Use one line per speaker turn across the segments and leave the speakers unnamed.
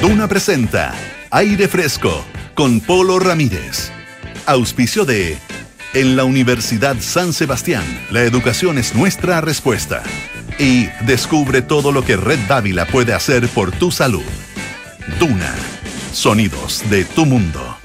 Duna presenta Aire Fresco con Polo Ramírez. Auspicio de En la Universidad San Sebastián, la educación es nuestra respuesta. Y descubre todo lo que Red Dávila puede hacer por tu salud. Duna, sonidos de tu mundo.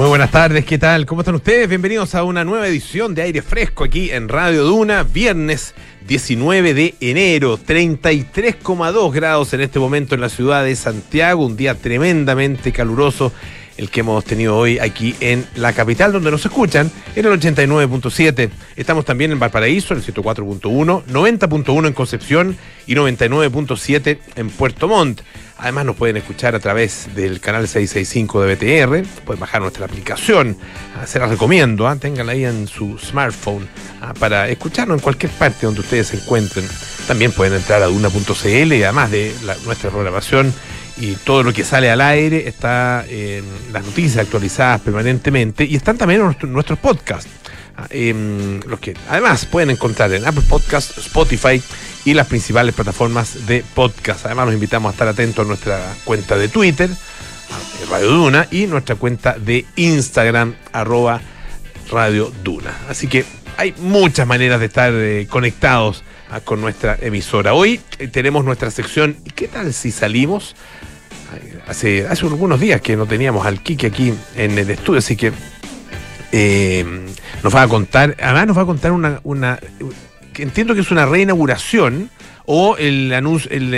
Muy buenas tardes, ¿qué tal? ¿Cómo están ustedes? Bienvenidos a una nueva edición de Aire Fresco aquí en Radio Duna, viernes 19 de enero, 33,2 grados en este momento en la ciudad de Santiago, un día tremendamente caluroso el que hemos tenido hoy aquí en la capital, donde nos escuchan en el 89.7. Estamos también en Valparaíso, en el 104.1, 90.1 en Concepción y 99.7 en Puerto Montt. Además nos pueden escuchar a través del canal 665 de BTR, pueden bajar nuestra aplicación, ah, se las recomiendo, ¿ah? tenganla ahí en su smartphone ah, para escucharnos en cualquier parte donde ustedes se encuentren. También pueden entrar a duna.cl y además de nuestra programación y todo lo que sale al aire está en las noticias actualizadas permanentemente y están también nuestros podcasts. Ah, em, los que además pueden encontrar en Apple Podcasts, Spotify y las principales plataformas de podcast. Además, los invitamos a estar atentos a nuestra cuenta de Twitter, Radio Duna, y nuestra cuenta de Instagram, arroba Radio Duna. Así que hay muchas maneras de estar eh, conectados ah, con nuestra emisora. Hoy eh, tenemos nuestra sección ¿Qué tal si salimos? Hace, hace algunos días que no teníamos al Kike aquí en el estudio, así que eh, nos va a contar, además nos va a contar una, una entiendo que es una reinauguración o el anuncio, el,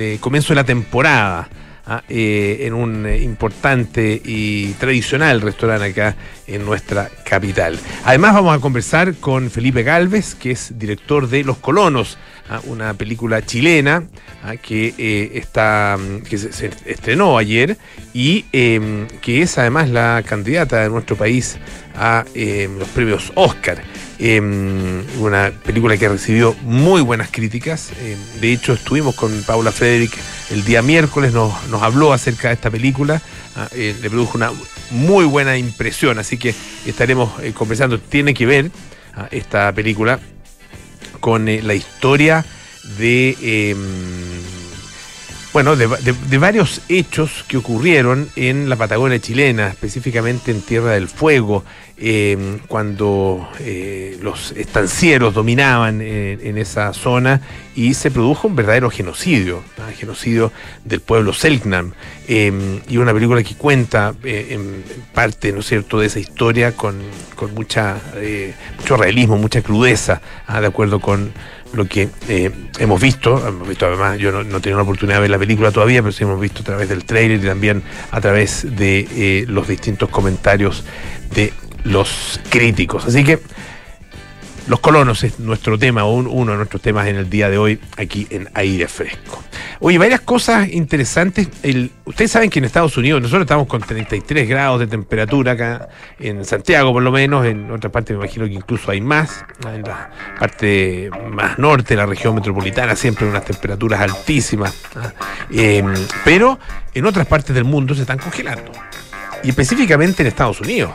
eh, comienzo de la temporada. ¿ah? Eh, en un importante y tradicional restaurante acá en nuestra capital. Además vamos a conversar con Felipe Galvez, que es director de Los Colonos, una película chilena que eh, está que se, estrenó ayer y em, que es además la candidata de nuestro país a em, los premios Oscar. Em, una película que ha recibido muy buenas críticas. de hecho, estuvimos con Paula Frederick el día miércoles, nos, habló acerca de esta película, ah, eh, le produjo una muy buena impresión, así que estaremos eh, conversando. Tiene que ver ah, esta película con eh, la historia de, em, bueno, de, varios hechos que ocurrieron en la Patagonia chilena, específicamente en Tierra del Fuego, em, cuando eh, los estancieros dominaban en esa zona y se produjo un verdadero genocidio, genocidio del pueblo Selknam, em, y una película que cuenta eh, en parte, ¿no es cierto?, de esa historia con, mucha, mucho realismo, mucha crudeza, ¿ah? de acuerdo con lo que eh, hemos visto, hemos visto además, yo no, no he tenido la oportunidad de ver la película todavía, pero sí hemos visto a través del trailer y también a través de eh, los distintos comentarios de los críticos. Así que los colonos es nuestro tema, uno de nuestros temas en el día de hoy aquí en Aire Fresco. Oye, varias cosas interesantes. ustedes saben que en Estados Unidos nosotros estamos con 33 grados de temperatura acá en Santiago por lo menos, en otra parte me imagino que incluso hay más, en la parte más norte, la región metropolitana, siempre unas temperaturas altísimas. Em, pero en otras partes del mundo se están congelando. Y específicamente en Estados Unidos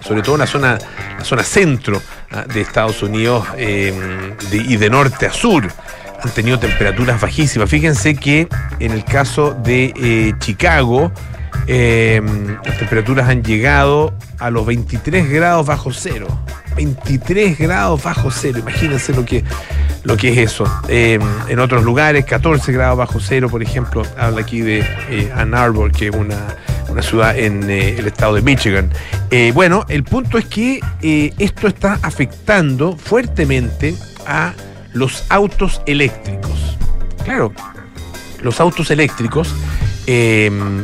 sobre todo en la zona, la zona centro ah, de Estados Unidos em, y de norte a sur. Han tenido temperaturas bajísimas. Fíjense que en el caso de eh, Chicago, em, las temperaturas han llegado a los 23 grados bajo cero. 23 grados bajo cero. Imagínense lo que, lo que es eso. Em, en otros lugares, 14 grados bajo cero, por ejemplo, habla aquí de eh, Ann Arbor, que es una una ciudad en eh, el estado de Michigan. Eh, bueno, el punto es que esto está afectando fuertemente a los autos eléctricos. Claro, los autos eléctricos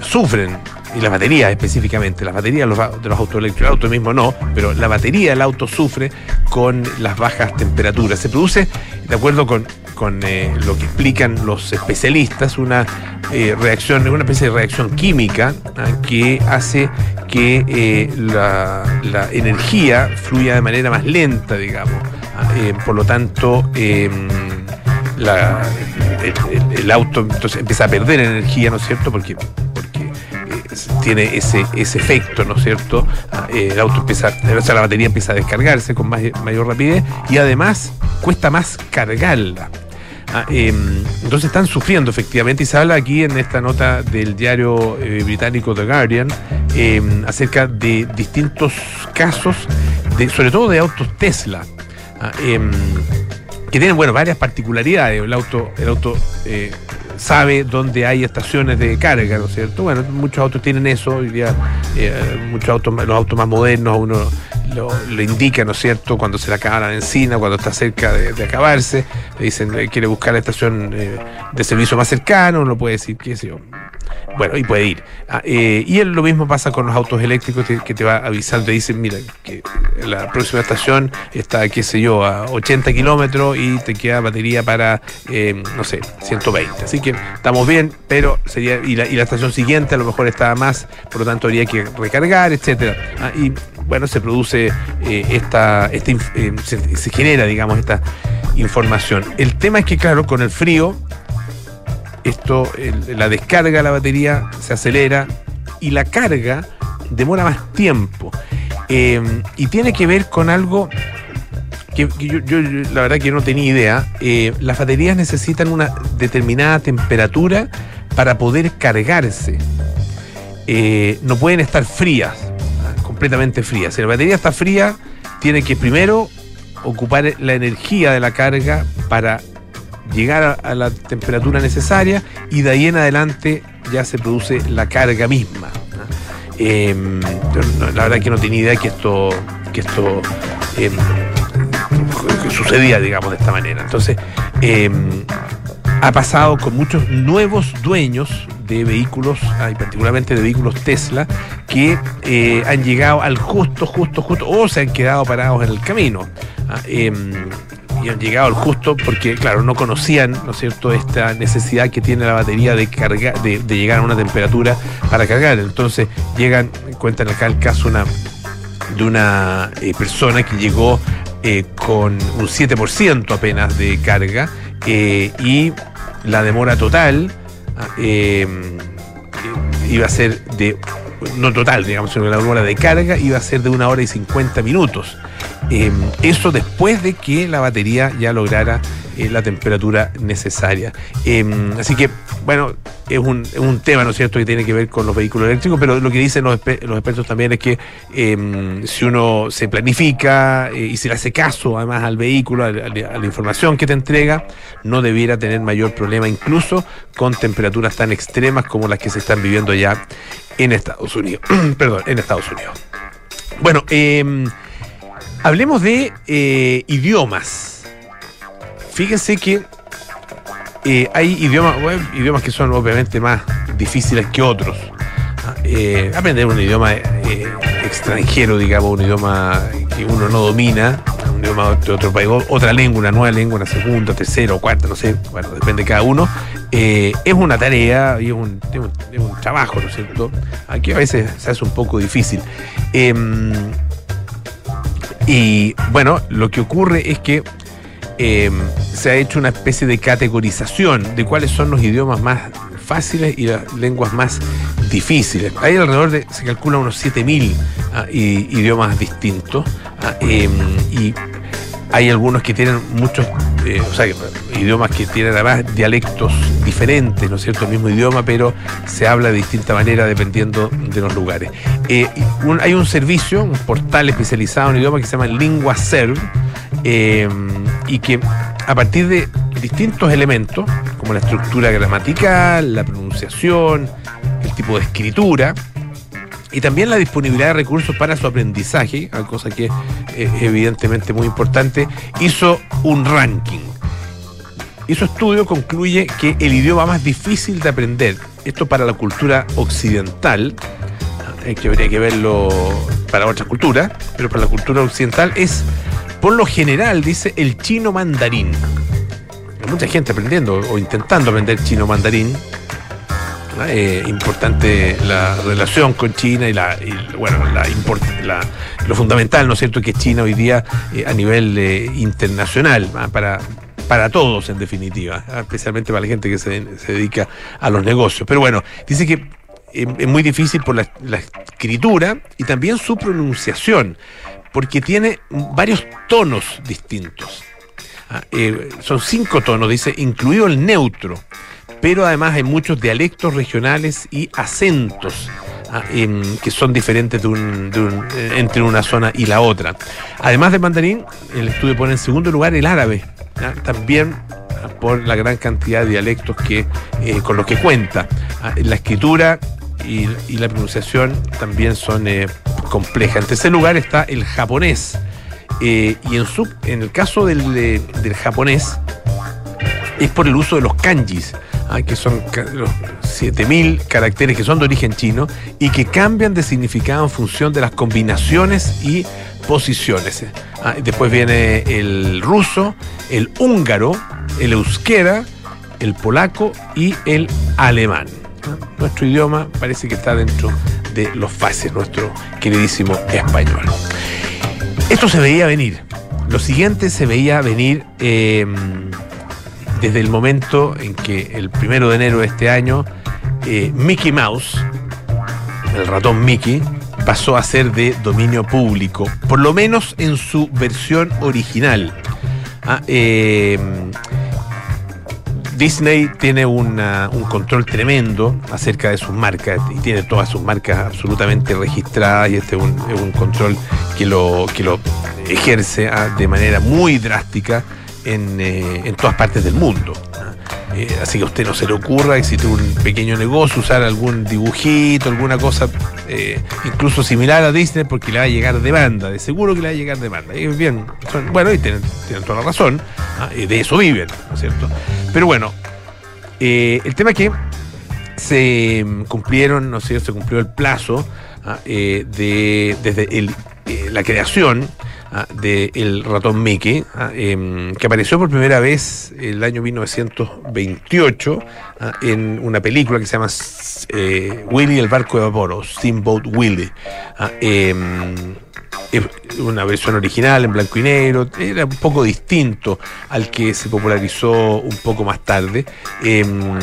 sufren y las baterías específicamente, las baterías de los, autos eléctricos, el auto mismo no, pero la batería del auto sufre con las bajas temperaturas. Se produce, de acuerdo con, con eh, lo que explican los especialistas, una eh, reacción, una especie de reacción química ah, que hace que eh, la, energía fluya de manera más lenta, digamos. Ah, por lo tanto, em, el, auto entonces empieza a perder energía, ¿no es cierto? Porque tiene ese, ese efecto, ¿no es cierto? Ah, eh, el auto empieza, o sea, la batería empieza a descargarse con mayor rapidez y además cuesta más cargarla. Ah, em, entonces están sufriendo efectivamente y se habla aquí en esta nota del diario eh, británico The Guardian eh, acerca de distintos casos, de, sobre todo de autos Tesla. Ah, em, que tienen bueno varias particularidades. El auto, el auto eh, sabe dónde hay estaciones de carga, ¿no es cierto? Bueno, muchos autos tienen eso, hoy día eh, muchos autos, los autos más modernos uno lo, indica, ¿no es cierto? Cuando se le acaba la benzina, cuando está cerca de, acabarse, le dicen, eh, quiere buscar la estación de servicio más cercano, uno puede decir, qué sé yo, bueno, y puede ir. Ah, eh, y lo mismo pasa con los autos eléctricos que, te va avisando, te dicen, mira, que la próxima estación está, qué sé yo, a 80 kilómetros y te queda batería para, eh, no sé, 120. Así que estamos bien, pero sería, y la, estación siguiente a lo mejor está más, por lo tanto habría que recargar, etcétera. Ah, y bueno, se produce eh, esta, se genera, digamos, esta información. El tema es que, claro, con el frío, esto, la descarga de la batería se acelera y la carga demora más tiempo. Eh, y tiene que ver con algo que, yo, la verdad que no tenía idea. Eh, las baterías necesitan una determinada temperatura para poder cargarse. Eh, no pueden estar frías, completamente frías. Si la batería está fría, tiene que primero ocupar la energía de la carga para llegar a, la temperatura necesaria y de ahí en adelante ya se produce la carga misma. Em, la verdad que no tenía idea que esto, que esto em, sucedía, digamos, de esta manera. Entonces, em, ha pasado con muchos nuevos dueños de vehículos, y particularmente de vehículos Tesla, que eh, han llegado al justo, justo, justo, o se han quedado parados en el camino. Ah, y han llegado al justo porque, claro, no conocían, ¿no es cierto?, esta necesidad que tiene la batería de, cargar, de, llegar a una temperatura para cargar. Entonces llegan, cuentan acá el caso una, de una eh, persona que llegó eh, con un 7% apenas de carga eh, y la demora total ah, iba a ser de no total, digamos, sino la demora de carga iba a ser de una hora y 50 minutos. Em, eso después de que la batería ya lograra eh, la temperatura necesaria. Em, así que, bueno, es un, es un, tema, ¿no es cierto?, que tiene que ver con los vehículos eléctricos, pero lo que dicen los, expertos también es que em, si uno se planifica eh, y se le hace caso además al vehículo, a, la información que te entrega, no debiera tener mayor problema, incluso con temperaturas tan extremas como las que se están viviendo ya en Estados Unidos. Perdón, en Estados Unidos. Bueno, eh, Hablemos de eh, idiomas. Fíjense que eh, hay idiomas, idiomas que son obviamente más difíciles que otros. Ah, eh, aprender un idioma extranjero, digamos, un idioma que uno no domina, un idioma de otro país, otra lengua, una nueva lengua, una segunda, tercera cuarta, no sé, bueno, depende de cada uno, es una tarea y es un, es un, trabajo, ¿no es cierto? Aquí a veces se hace un poco difícil. Em, y bueno, lo que ocurre es que eh, se ha hecho una especie de categorización de cuáles son los idiomas más fáciles y las lenguas más difíciles. Hay alrededor de, se calcula unos 7.000 ah, idiomas distintos ah, em, y hay algunos que tienen muchos, eh, o sea, idiomas que tienen además dialectos diferentes, ¿no es cierto? El mismo idioma, pero se habla de distinta manera dependiendo de los lugares. Eh, hay un servicio, un portal especializado en idioma que se llama LinguaServe eh, y que a partir de distintos elementos, como la estructura gramatical, la pronunciación, el tipo de escritura, y también la disponibilidad de recursos para su aprendizaje, cosa que es evidentemente muy importante, hizo un ranking. Y su estudio concluye que el idioma más difícil de aprender, esto para la cultura occidental, eh, que habría que verlo para otras culturas, pero para la cultura occidental es, por lo general, dice el chino mandarín. Hay mucha gente aprendiendo o intentando aprender chino mandarín, eh, importante la relación con China y, la, bueno, la, lo fundamental, ¿no es cierto?, que China hoy día eh, a nivel eh, internacional, ¿ah? para, para todos en definitiva, ¿ah? especialmente para la gente que se, dedica a los negocios. Pero bueno, dice que es muy difícil por la, la escritura y también su pronunciación, porque tiene varios tonos distintos. Ah, eh, son cinco tonos, dice, incluido el neutro, pero además hay muchos dialectos regionales y acentos ah, que son diferentes eh, entre una zona y la otra. Además del mandarín, el estudio pone en segundo lugar el árabe, también por la gran cantidad de dialectos que, eh, con los que cuenta. la escritura y, la pronunciación también son complejas. En tercer lugar está el japonés eh, y en, el caso del, del, japonés, es por el uso de los kanjis, ah, que son los 7000 caracteres que son de origen chino y que cambian de significado en función de las combinaciones y posiciones. Ah, después viene el ruso, el húngaro, el euskera, el polaco y el alemán. Nuestro idioma parece que está dentro de los fáciles, nuestro queridísimo español. Esto se veía venir. Lo siguiente se veía venir em, desde el momento en que el primero de enero de este año eh, Mickey Mouse, el ratón Mickey, pasó a ser de dominio público, por lo menos en su versión original. Ah, em, Disney tiene un control tremendo acerca de sus marcas y tiene todas sus marcas absolutamente registradas y este es un, control que lo, que lo ejerce ah, de manera muy drástica en, eh, todas partes del mundo. Eh, así que a usted no se le ocurra, tiene un pequeño negocio, usar algún dibujito, alguna cosa eh, incluso similar a Disney, porque le va a llegar demanda, de seguro que le va a llegar demanda. Y bien, bueno, y tienen, toda la razón, ¿ah? de eso viven, ¿no es cierto? Pero bueno, eh, el tema es que se cumplieron, no sé, se cumplió el plazo ¿ah? de, desde la creación Ah, del ratón Mickey, ah, em, que apareció por primera vez el año 1928 ah, en una película que se llama eh, Willy el barco de vapor o Steamboat Willy. Em, una versión original en blanco y negro, era un poco distinto al que se popularizó un poco más tarde. Em,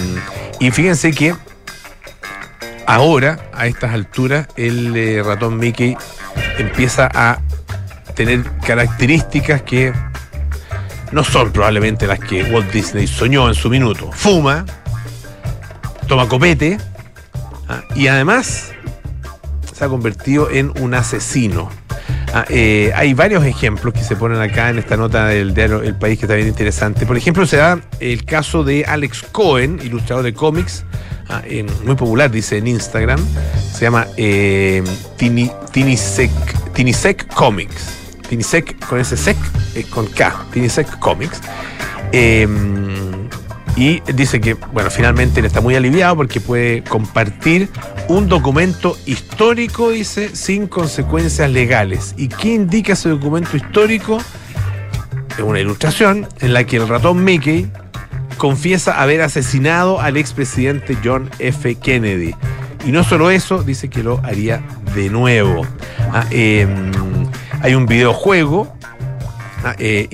y fíjense que ahora, a estas alturas, el eh, ratón Mickey empieza a tener características que no son probablemente las que Walt Disney soñó en su minuto. Fuma, toma copete ¿ah? y además se ha convertido en un asesino. ¿ah? Eh, hay varios ejemplos que se ponen acá en esta nota del diario El País que está bien interesante. Por ejemplo, se da el caso de Alex Cohen, ilustrador de cómics, ¿ah? muy popular, dice en Instagram. Se llama eh, Tinisec Comics. Tinisec con ese sec, eh, con K, Tinisec Comics. Em, y dice que, bueno, finalmente él está muy aliviado porque puede compartir un documento histórico, dice, sin consecuencias legales. ¿Y qué indica ese documento histórico? Es una ilustración en la que el ratón Mickey confiesa haber asesinado al expresidente John F. Kennedy. Y no solo eso, dice que lo haría de nuevo. Em, hay un videojuego ah, eh,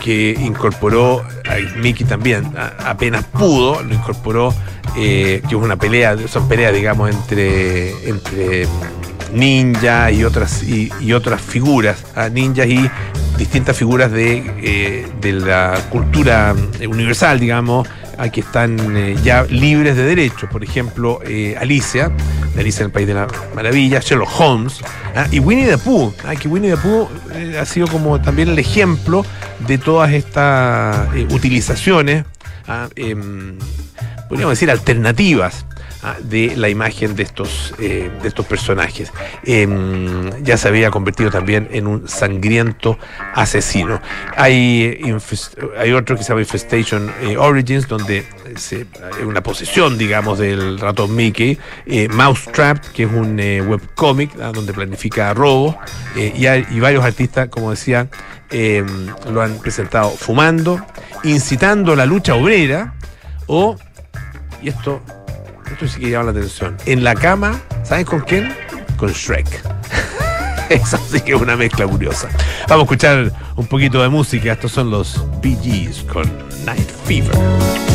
que incorporó, Mickey también apenas pudo, lo incorporó, eh, que es una pelea, son peleas, digamos, entre, entre ninja y otras, y, otras figuras, ah, ninjas y distintas figuras de, eh, de la cultura universal, digamos, que están ya libres de derechos. Por ejemplo, Alicia, Alicia en el País de la Maravilla, Sherlock Holmes ¿ah? y Winnie the Pooh, ¿ah? que Winnie the Pooh eh, ha sido como también el ejemplo de todas estas utilizaciones, ¿ah? em, podríamos decir, alternativas de la imagen de estos, eh, de estos personajes. Em, ya se había convertido también en un sangriento asesino. Hay, hay otro que se llama Infestation eh, Origins, donde hay una posesión, digamos, del ratón Mickey. Eh, Mousetrap, que es un webcomic ah, donde planifica robos. y varios artistas, como decía, em, lo han presentado fumando, incitando la lucha obrera o, y esto esto sí que llama la atención. En la cama, ¿sabes con quién? Con Shrek. Eso sí que es una mezcla curiosa. Vamos a escuchar un poquito de música. Estos son los Bee con Night Fever.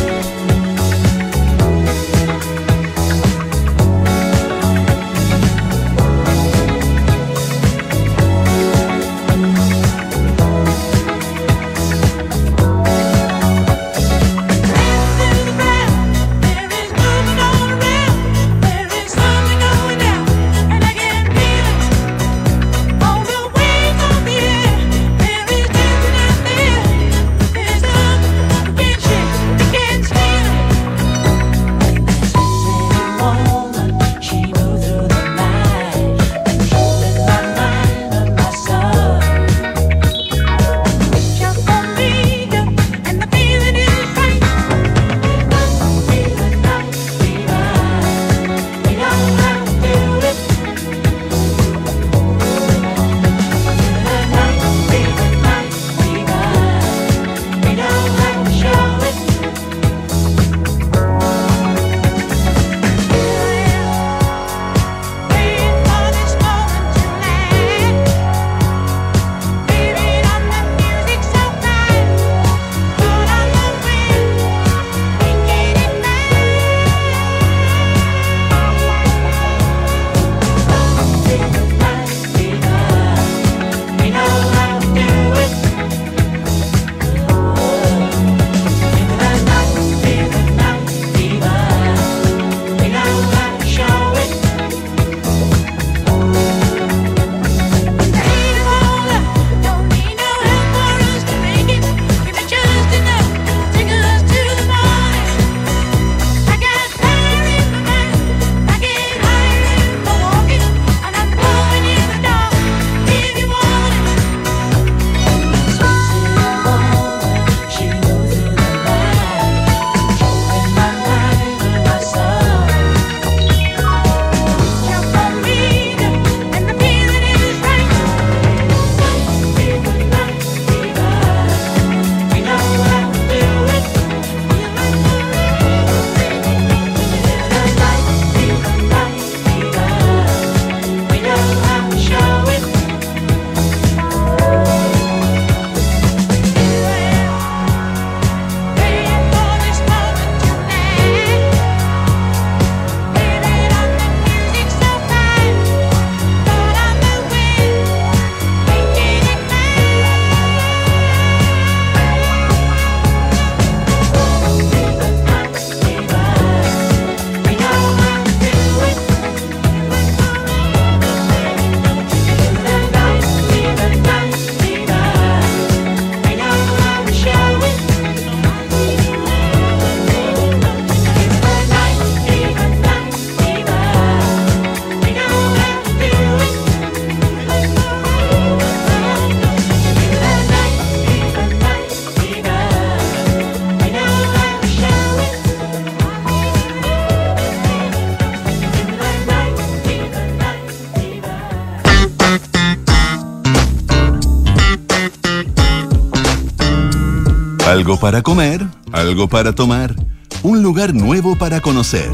Algo para comer, algo para tomar, un lugar nuevo para conocer.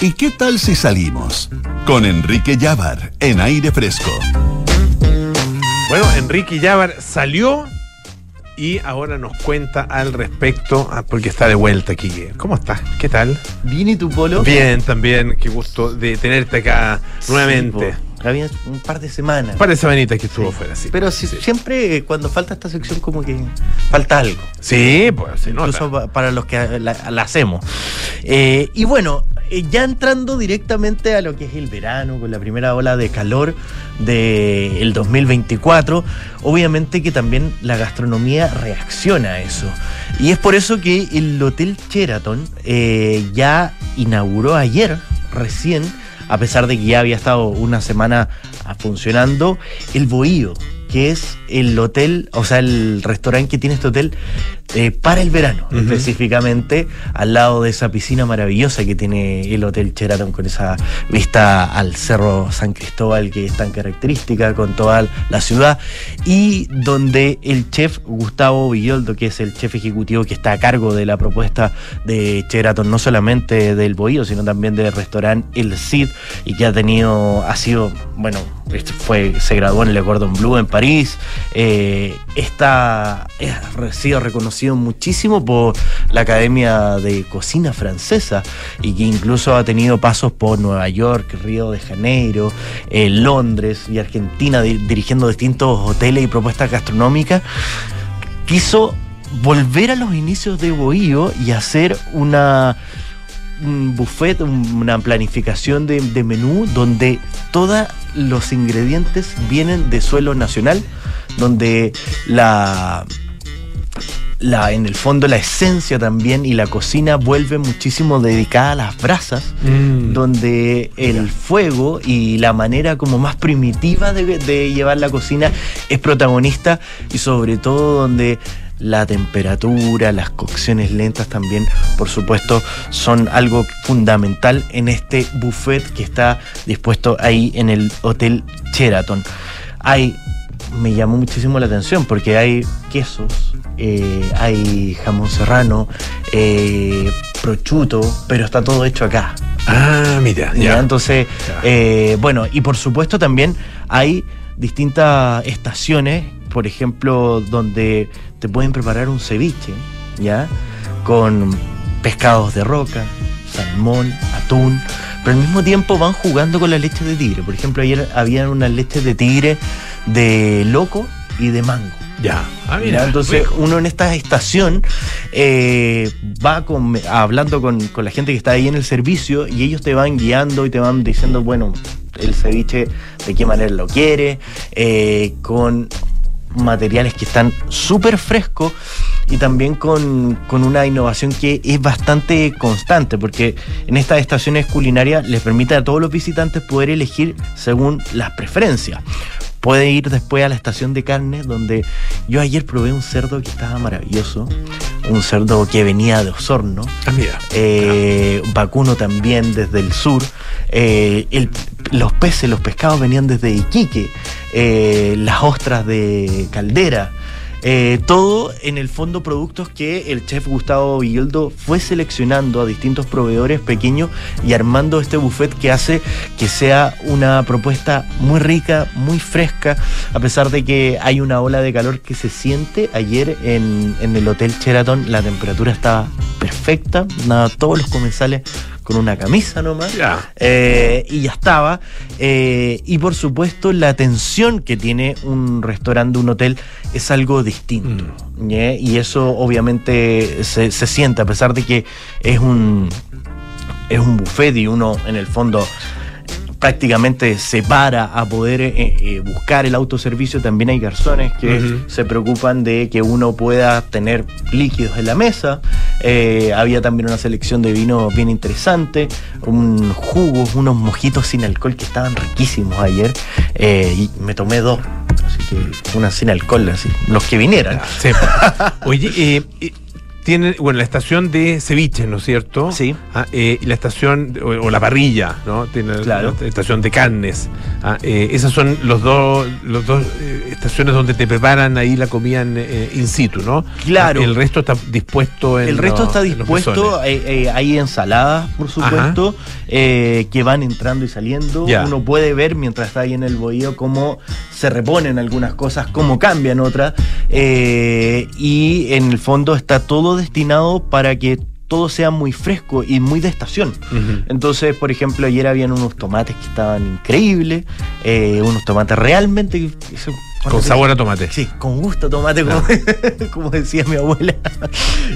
¿Y qué tal si salimos? Con Enrique Llávar en aire fresco.
Bueno, Enrique Llávar salió y ahora nos cuenta al respecto, ah, porque está de vuelta aquí. ¿Cómo estás? ¿Qué tal?
Bien, ¿y tu polo?
Bien, también. Qué gusto de tenerte acá nuevamente.
Había un par de semanas.
Un par de semanitas que estuvo fuera, sí.
Pero si- siempre eh, cuando falta esta sección como que falta algo.
Sí, pues se nota.
Incluso pa- para los que la, la hacemos. Eh, y bueno, eh, ya entrando directamente a lo que es el verano, con la primera ola de calor del 2024, obviamente que también la gastronomía reacciona a eso. Y es por eso que el Hotel Sheraton eh, ya inauguró ayer, recién, a pesar de que ya había estado una semana funcionando, el Bohío, que es el hotel, o sea, el restaurante que tiene este hotel eh, para el verano, específicamente al lado de esa piscina maravillosa que tiene el Hotel Sheraton con esa vista al Cerro San Cristóbal que es tan característica con toda la ciudad y donde el chef Gustavo Villoldo, que es el chef ejecutivo que está a cargo de la propuesta de Sheraton, no solamente del Bohío, sino también del restaurante El Cid y que ha tenido, ha sido, bueno, fue, se graduó en Le Cordon Bleu en París, eh, está, ha sido reconocido muchísimo por la Academia de Cocina Francesa y que incluso ha tenido pasos por Nueva York, Río de Janeiro, eh, Londres y Argentina, di- dirigiendo distintos hoteles y propuestas gastronómicas, quiso volver a los inicios de Bohío y hacer una un buffet, un- una planificación de, de menú donde todos los ingredientes vienen de suelo nacional, donde la, la, en el fondo la esencia también y la cocina vuelve muchísimo dedicada a las brasas,
Mm.
donde el fuego y la manera como más primitiva de, de llevar la cocina es protagonista y sobre todo donde la temperatura, las cocciones lentas también, por supuesto, son algo fundamental en este buffet que está dispuesto ahí en el Hotel Sheraton. Hay, me llamó muchísimo la atención porque hay quesos, eh, hay jamón serrano, eh, prosciutto, pero está todo hecho acá.
Ah, mira,
¿ya?
ya.
Entonces,
Ya.
eh, bueno, y por supuesto también hay distintas estaciones, por ejemplo, donde te pueden preparar un ceviche, ¿ya? Con pescados de roca, salmón, atún, pero al mismo tiempo van jugando con la leche de tigre. Por ejemplo, ayer había unas leches de tigre de loco y de mango.
Ya. Ah,
¿ya?
mira.
Entonces
rico.
uno en esta estación eh, va con- hablando con, con la gente que está ahí en el servicio y ellos te van guiando y te van diciendo, bueno, el ceviche de qué manera lo quiere, eh, con materiales que están súper frescos y también con, con una innovación que es bastante constante, porque en estas estaciones culinarias les permite a todos los visitantes poder elegir según las preferencias. Puede ir después a la estación de carne, donde yo ayer probé un cerdo que estaba maravilloso, un cerdo que venía de Osorno,
Ah, mira.
eh, vacuno también desde el sur. eh, el- los peces, los pescados venían desde Iquique, eh, las ostras de Caldera. eh, todo en el fondo productos que el chef Gustavo Villoldo fue seleccionando a distintos proveedores pequeños y armando este buffet que hace que sea una propuesta muy rica, muy fresca, a pesar de que hay una ola de calor que se siente. Ayer en, en el Hotel Sheraton la temperatura estaba perfecta, nada, todos los comensales con una camisa nomás.
Ya.
Eh, y ya estaba. Eh, y por supuesto, la atención que tiene un restaurante, un hotel, es algo distinto. ¿ñe? Y eso obviamente se, se siente, a pesar de que es un, es un buffet y uno en el fondo prácticamente se para a poder eh, eh, buscar el autoservicio, también hay garzones que se preocupan de que uno pueda tener líquidos en la mesa. Eh, había también una selección de vino bien interesante, un jugo, unos mojitos sin alcohol que estaban riquísimos ayer. Y me tomé dos, así que una sin alcohol, así, los que vinieran.
Sí. Oye, eh, eh, tiene, bueno, la estación de ceviche, ¿no es cierto?
Sí.
Ah, eh, y la estación, o, o la parrilla, ¿no? Tiene
Claro.
la estación de carnes. Ah, eh, esas son los dos, los dos eh, estaciones donde te preparan ahí la comida en, eh, in situ, ¿no?
Claro.
Ah, El resto está dispuesto en
El resto
los-
está dispuesto, eh, hay ensaladas, por supuesto, que van entrando y saliendo.
Ya.
Uno puede ver mientras está ahí en el bohío cómo se reponen algunas cosas, cómo cambian otras. eh, y en el fondo está todo destinado para que todo sea muy fresco y muy de estación. Entonces, por ejemplo, ayer habían unos tomates que estaban increíbles, eh, unos tomates realmente... que-
Con sabor a tomate.
Sí, con gusto tomate, como, como decía mi abuela.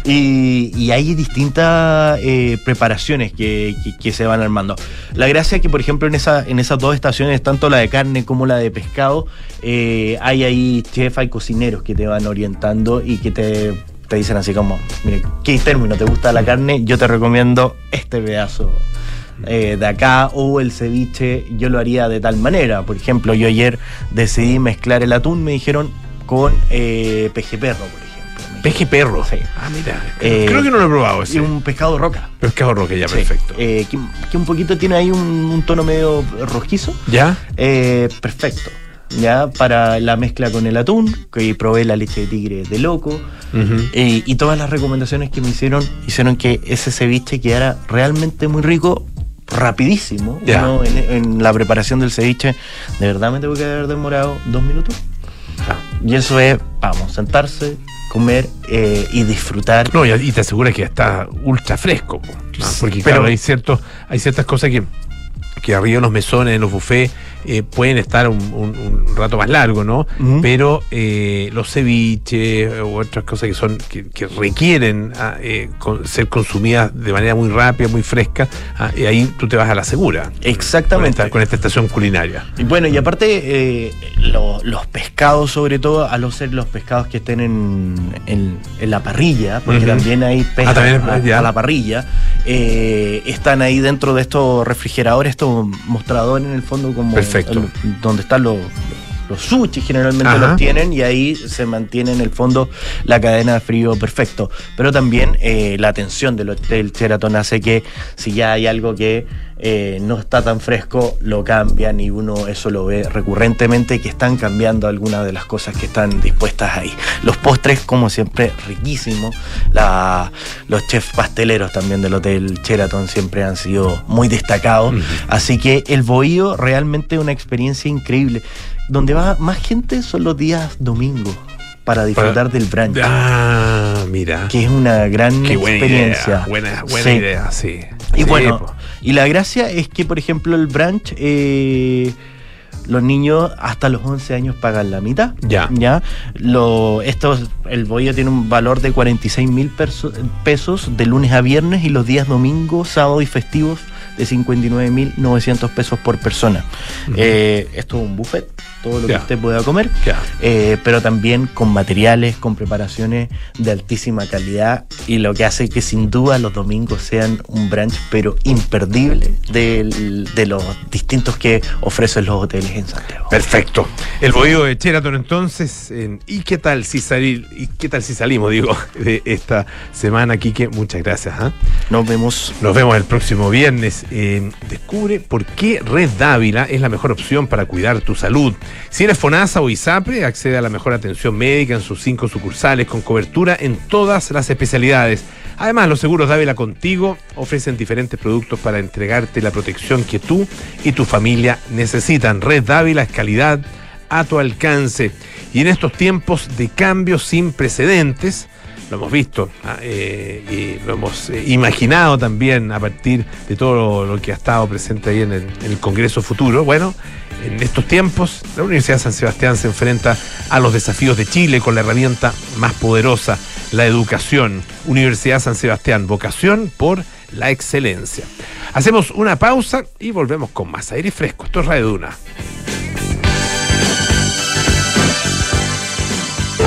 Y, y hay distintas eh, preparaciones que, que- que se van armando. La gracia es que, por ejemplo, en, esa, en esas dos estaciones, tanto la de carne como la de pescado, eh, hay ahí chef, hay cocineros que te van orientando y que te, te dicen así como, mire, ¿qué término te gusta la carne? Yo te recomiendo este pedazo eh, de acá o el ceviche yo lo haría de tal manera. Por ejemplo, yo ayer decidí mezclar el atún, me dijeron, con eh, peje perro, por ejemplo.
Peje perro.
Sí.
Ah, mira.
Eh,
creo que no lo he probado
Y
ese.
un pescado roca.
Pescado roque, ya,
Sí.
perfecto.
Que, que un poquito tiene ahí un, un tono medio rojizo.
¿Ya?
Perfecto. Ya, para la mezcla con el atún, que probé la leche de tigre de loco. Eh, y todas las recomendaciones que me hicieron hicieron que ese ceviche quedara realmente muy rico, rapidísimo. Uno en, en la preparación del ceviche, de verdad me tengo que haber demorado dos minutos.
Ah.
Y eso es, vamos, sentarse, comer eh, y disfrutar.
No, y, y te aseguras que está ultra fresco. po. Porque
Pero-
claro, hay ciertos, hay ciertas cosas que, que arriba en los mesones, en los buffets, eh, pueden estar un, un- un rato más largo, ¿no? Pero eh, los ceviches eh, u otras cosas que son que, que requieren ah, eh, con- ser consumidas de manera muy rápida, muy fresca, ah, y ahí tú te vas a la segura.
Exactamente.
Con esta, con esta estación culinaria.
Y bueno, y aparte, lo- los pescados, sobre todo, a no ser los pescados que estén en, en- en la parrilla, porque también hay pescado
Ah, también,
a, a la parrilla, están ahí dentro de estos refrigeradores, estos mostradores en el fondo, como
Perfecto.
el- donde están los. Los sushi generalmente
Ajá.
los tienen y ahí se mantiene en el fondo la cadena de frío perfecto. Pero también eh, la atención del hotel Sheraton hace que si ya hay algo que eh, no está tan fresco, lo cambian y uno eso lo ve recurrentemente que están cambiando algunas de las cosas que están dispuestas ahí. Los postres, como siempre, riquísimos. Los chefs pasteleros también del hotel Sheraton siempre han sido muy destacados. Así que el bohío realmente una experiencia increíble. Donde va más gente son los días domingos para disfrutar del brunch.
Ah, mira.
Que es una gran
Qué buena
experiencia.
idea. Buena, buena
Sí.
idea, sí.
Y
Sí,
bueno,
po.
y la gracia es que, por ejemplo, el brunch, eh, los niños hasta los 11 años pagan la mitad.
Ya.
¿ya? Lo, esto, el bollo tiene un valor de 46 mil pesos de lunes a viernes y los días domingos, sábados y festivos de 59 mil 900 pesos por persona. Eh, esto es un buffet, todo lo que usted pueda comer. Eh, pero también con materiales, con preparaciones de altísima calidad y lo que hace que sin duda los domingos sean un brunch pero imperdible del- de los distintos que ofrecen los hoteles en Santiago.
Perfecto. El bohío de Sheraton entonces. en- ¿Y qué tal si salir, y qué tal si salimos, digo, de esta semana, Quique? Muchas gracias. ¿ah?
Nos vemos.
Nos vemos el próximo viernes. Eh, descubre por qué Red Dávila es la mejor opción para cuidar tu salud. Si eres FONASA o ISAPRE, accede a la mejor atención médica en sus cinco sucursales con cobertura en todas las especialidades. Además, los seguros Dávila Contigo ofrecen diferentes productos para entregarte la protección que tú y tu familia necesitan. Red Dávila es calidad a tu alcance. Y en estos tiempos de cambios sin precedentes, lo hemos visto ah, eh, y lo hemos eh, imaginado también a partir de todo lo, que ha estado presente ahí en el, en el Congreso Futuro. Bueno, en estos tiempos la Universidad de San Sebastián se enfrenta a los desafíos de Chile con la herramienta más poderosa, la educación. Universidad San Sebastián, vocación por la excelencia. Hacemos una pausa y volvemos con más aire fresco. Esto es Radio Duna.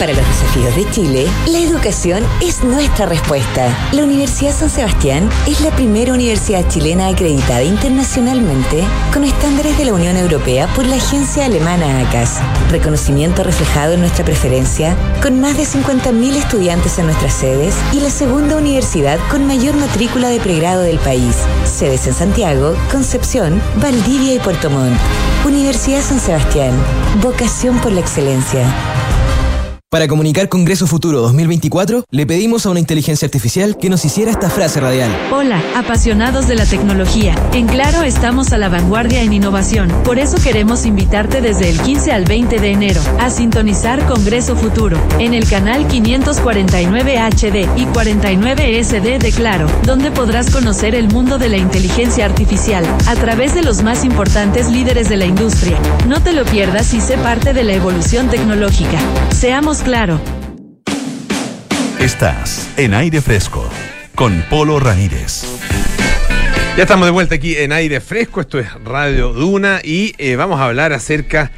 Para los desafíos de Chile, la educación es nuestra respuesta. La Universidad San Sebastián es la primera universidad chilena acreditada internacionalmente con estándares de la Unión Europea por la agencia alemana ACAS. Reconocimiento reflejado en nuestra preferencia, con más de 50.000 estudiantes en nuestras sedes y la segunda universidad con mayor matrícula de pregrado del país. Sedes en Santiago, Concepción, Valdivia y Puerto Montt. Universidad San Sebastián. Vocación por la excelencia.
Para comunicar Congreso Futuro 2024, le pedimos a una inteligencia artificial que nos hiciera esta frase radial.
Hola, apasionados de la tecnología. En Claro estamos a la vanguardia en innovación. Por eso queremos invitarte desde el 15 al 20 de enero a sintonizar Congreso Futuro en el canal 549 HD y 49 SD de Claro, donde podrás conocer el mundo de la inteligencia artificial a través de los más importantes líderes de la industria. No te lo pierdas y sé parte de la evolución tecnológica. Seamos claro.
Estás en aire fresco con Polo Ramírez.
Ya estamos de vuelta aquí en aire fresco, esto es Radio Duna y eh, vamos a hablar acerca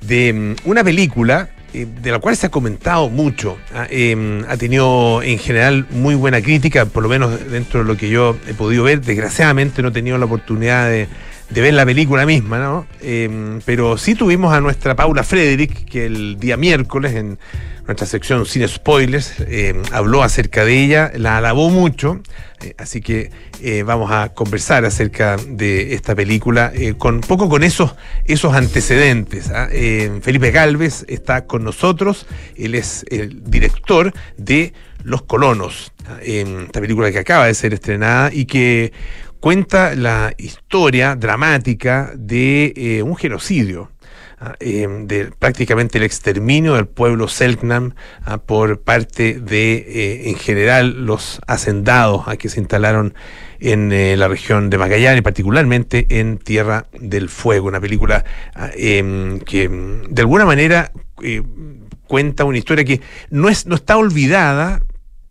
de mm, una película eh, de la cual se ha comentado mucho. Ah, eh, ha tenido en general muy buena crítica, por lo menos dentro de lo que yo he podido ver. Desgraciadamente no he tenido la oportunidad de, de ver la película misma, ¿no? Eh, pero sí tuvimos a nuestra Paula Frederick, que el día miércoles en nuestra sección Sin Spoilers eh, habló acerca de ella, la alabó mucho, eh, así que eh, vamos a conversar acerca de esta película, eh, con poco con esos, esos antecedentes. ¿ah? Eh, Felipe Galvez está con nosotros, él es el director de Los Colonos, ¿ah? esta película que acaba de ser estrenada y que cuenta la historia dramática de eh, un genocidio. ah, eh, de prácticamente el exterminio del pueblo Selknam ah, por parte de, eh, en general, los hacendados ah, que se instalaron en la región de Magallanes, particularmente en Tierra del Fuego, una película em, que de alguna manera cuenta una historia que no, es, no está olvidada,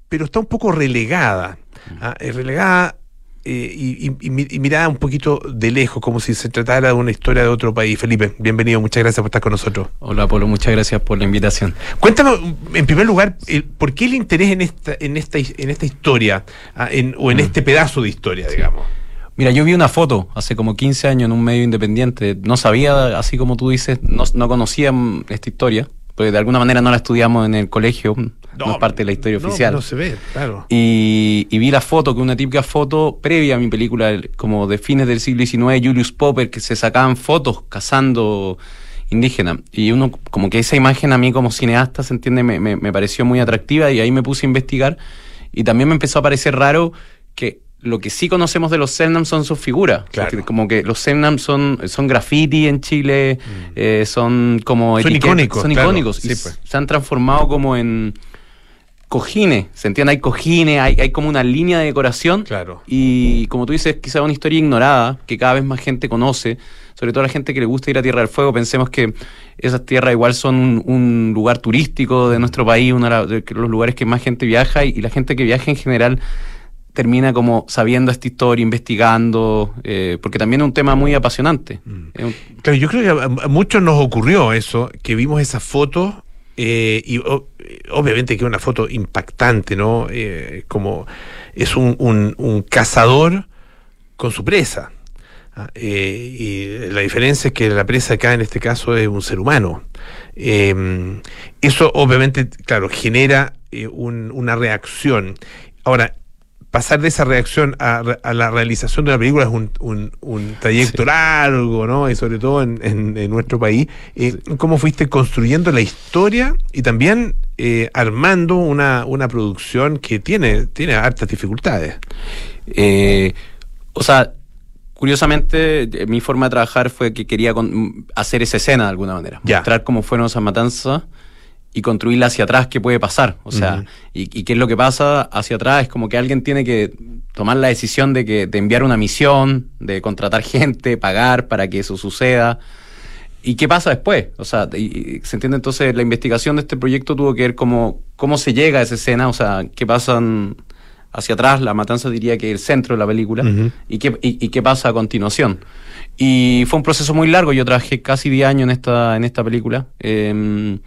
pero está un poco relegada. ah, relegada eh, y, y- y mi- y mirada un poquito de lejos, como si se tratara de una historia de otro país. Felipe, bienvenido, muchas gracias por estar con nosotros.
Hola Polo, muchas gracias por la invitación.
Cuéntanos, en primer lugar, el- ¿por qué el interés en esta, en esta, en esta historia ah, en- o en este pedazo de historia, digamos?
Mira, yo vi una foto hace como 15 años en un medio independiente. No sabía, así como tú dices, no, no conocía mm, esta historia, porque de alguna manera no la estudiamos en el colegio, no, es parte de la historia
no,
oficial.
No se ve, claro.
Y, y vi la foto, que una típica foto previa a mi película, el- como de fines del siglo XIX, Julius Popper, que se sacaban fotos cazando indígenas. Y uno, como que esa imagen a mí como cineasta, se entiende, me, me- me pareció muy atractiva y ahí me puse a investigar. Y también me empezó a parecer raro que lo que sí conocemos de los Selnam son sus figuras.
Claro.
Como que los Selnam son, son graffiti en Chile, eh, son como
Mm. Son icónicos,
Son
claro.
icónicos.
Sí, pues.
se han transformado como en cojines, ¿se entiende? Hay cojines, hay, hay como una línea de decoración.
Claro.
Y como tú dices, quizá una historia ignorada, que cada vez más gente conoce, sobre todo la gente que le gusta ir a Tierra del Fuego. Pensemos que esas tierras igual son un, un lugar turístico de nuestro país, uno de los lugares que más gente viaja y, y la gente que viaja en general termina como sabiendo esta historia, investigando, eh, porque también es un tema muy apasionante. Un-
Claro, yo creo que a, a muchos nos ocurrió eso, que vimos esa foto eh, y obviamente que una foto impactante, ¿no? Eh, como es un, un- un cazador con su presa. Ah, eh, y la diferencia es que la presa acá en este caso es un ser humano. Eso obviamente, claro, genera un- una reacción. Ahora, pasar de esa reacción a, a la realización de una película es un, un- un trayecto
Sí.
largo, ¿no? Y sobre todo en, en- en nuestro país. Eh, ¿Cómo fuiste construyendo la historia y también eh, armando una, una producción que tiene, tiene hartas dificultades?
Eh, o sea, curiosamente, eh, mi forma de trabajar fue que quería con- hacer esa escena de alguna manera.
Ya.
Mostrar cómo fueron esas matanzas y construirla hacia atrás, ¿qué puede pasar? O sea, y, y qué es lo que pasa hacia atrás, es como que alguien tiene que tomar la decisión de, que, de enviar una misión, de contratar gente, pagar para que eso suceda. ¿Y qué pasa después? O sea, y- y se entiende entonces, la investigación de este proyecto tuvo que ver cómo, cómo se llega a esa escena, o sea, qué pasan hacia atrás, la matanza diría que es el centro de la película, y, qué, y, y qué pasa a continuación. Y fue un proceso muy largo, yo trabajé casi 10 años en esta, en esta película. em,